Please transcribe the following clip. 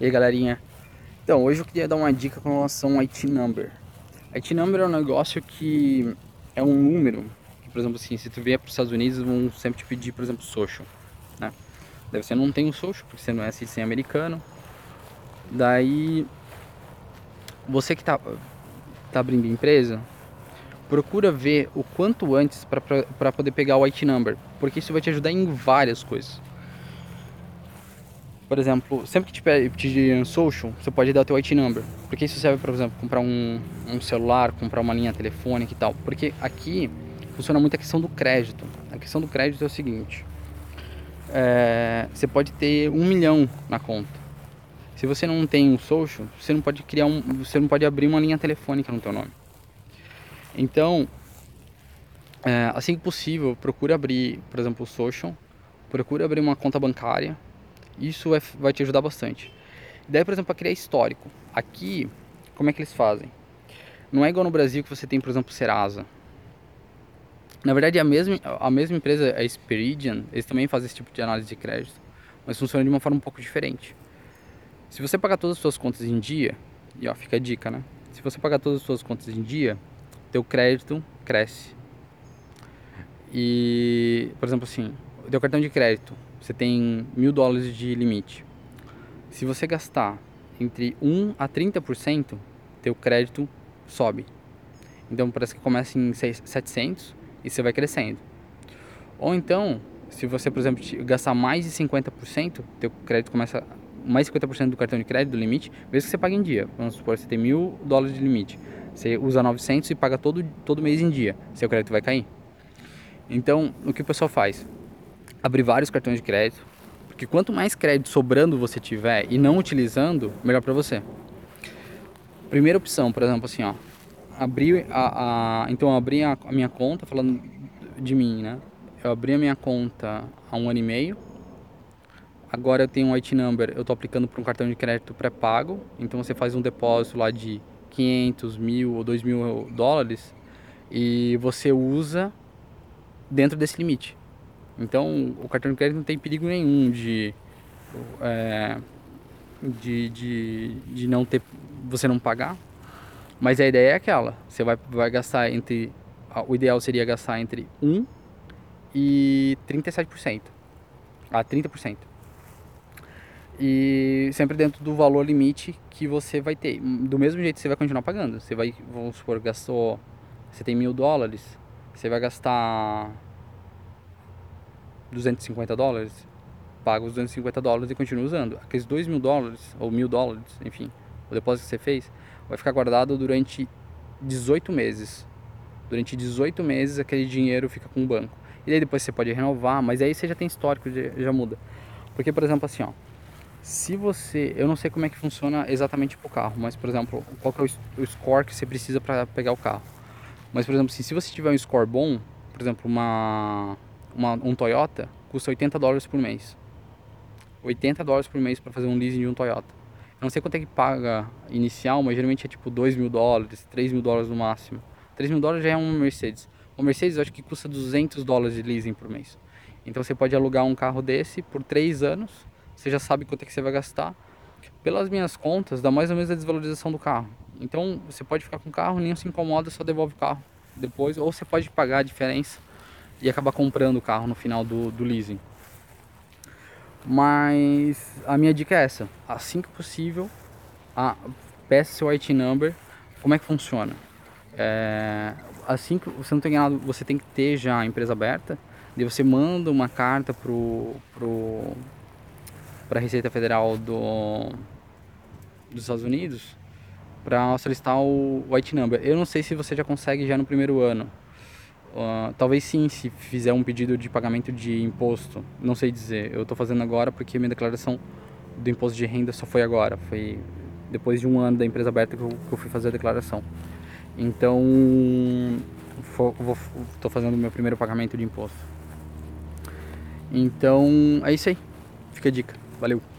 E aí galerinha, então hoje eu queria dar uma dica com relação ao IT Number. IT Number é um negócio que é um número, que, por exemplo assim, se tu vier para os Estados Unidos vão sempre te pedir, por exemplo, social, né? Daí você não tem o social, porque você não é citizen americano. Daí, você que tá, tá abrindo empresa, procura ver o quanto antes para poder pegar o IT Number, porque isso vai te ajudar em várias coisas. Por exemplo, sempre que te pedir social, você pode dar o teu IT number. Porque isso serve por exemplo, comprar um, um celular, comprar uma linha telefônica e tal. Porque aqui funciona muito a questão do crédito. A questão do crédito é o seguinte: é, você pode ter um milhão na conta. Se você não tem um social, você não pode criar um, você não pode abrir uma linha telefônica no teu nome. Então, é, assim que possível, procure abrir, por exemplo, o social, procure abrir uma conta bancária isso vai, vai te ajudar bastante. Daí, por exemplo, para criar histórico. Aqui, como é que eles fazem? Não é igual no Brasil que você tem, por exemplo, Serasa. Na verdade, a mesma, a mesma empresa, a Speridian, eles também fazem esse tipo de análise de crédito, mas funciona de uma forma um pouco diferente. Se você pagar todas as suas contas em dia, e ó, fica a dica, né? Se você pagar todas as suas contas em dia, teu crédito cresce. E, por exemplo, assim, teu cartão de crédito, você tem mil dólares de limite. Se você gastar entre 1 a 30%, teu crédito sobe. Então parece que começa em 700 e você vai crescendo. Ou então, se você, por exemplo, gastar mais de 50%, teu crédito começa mais 50% do cartão de crédito, do limite, mesmo que você pague em dia. Vamos supor, você tem mil dólares de limite. Você usa 900 e paga todo, todo mês em dia. Seu crédito vai cair. Então, o que o pessoal faz? Abrir vários cartões de crédito, porque quanto mais crédito sobrando você tiver e não utilizando, melhor para você. Primeira opção, por exemplo, assim, ó, abrir a, a então abri a, a minha conta falando de mim, né? Eu abri a minha conta há um ano e meio. Agora eu tenho um IT number, eu estou aplicando para um cartão de crédito pré-pago. Então você faz um depósito lá de 500, mil ou 2 mil dólares e você usa dentro desse limite. Então o cartão de crédito não tem perigo nenhum de, é, de, de, de não ter você não pagar. Mas a ideia é aquela, você vai, vai gastar entre. O ideal seria gastar entre 1 e 37%. A 30%. E sempre dentro do valor limite que você vai ter. Do mesmo jeito você vai continuar pagando. Você vai, vamos supor, gastou. Você tem mil dólares, você vai gastar 250 dólares, paga os 250 dólares e continua usando. Aqueles 2 mil dólares, ou mil dólares, enfim, o depósito que você fez, vai ficar guardado durante 18 meses. Durante 18 meses aquele dinheiro fica com o banco. E daí depois você pode renovar, mas aí você já tem histórico, já muda. Porque, por exemplo, assim, ó, se você, eu não sei como é que funciona exatamente pro carro, mas por exemplo, qual é o, score que você precisa para pegar o carro. Mas por exemplo, assim, se você tiver um score bom, por exemplo, uma uma, um Toyota custa 80 dólares por mês. 80 dólares por mês para fazer um leasing de um Toyota. Eu não sei quanto é que paga inicial, mas geralmente é tipo 2 mil dólares, 3 mil dólares no máximo. 3 mil dólares já é uma Mercedes. Uma Mercedes eu acho que custa 200 dólares de leasing por mês. Então você pode alugar um carro desse por 3 anos, você já sabe quanto é que você vai gastar. Pelas minhas contas, dá mais ou menos a desvalorização do carro. Então você pode ficar com o carro, nem se incomoda, só devolve o carro depois. Ou você pode pagar a diferença e acabar comprando o carro no final do, do leasing. Mas a minha dica é essa: assim que possível, a, peça seu IT number. Como é que funciona? É, assim que você não tem nada, você tem que ter já a empresa aberta. Daí você manda uma carta pro, pro, para a Receita Federal do, dos Estados Unidos para solicitar o, IT number. Eu não sei se você já consegue já no primeiro ano. Uh, talvez sim, se fizer um pedido de pagamento de imposto. Não sei dizer. Eu estou fazendo agora porque minha declaração do imposto de renda só foi agora. Foi depois de um ano da empresa aberta que eu, que eu fui fazer a declaração. Então, estou fazendo meu primeiro pagamento de imposto. Então, é isso aí. Fica a dica. Valeu.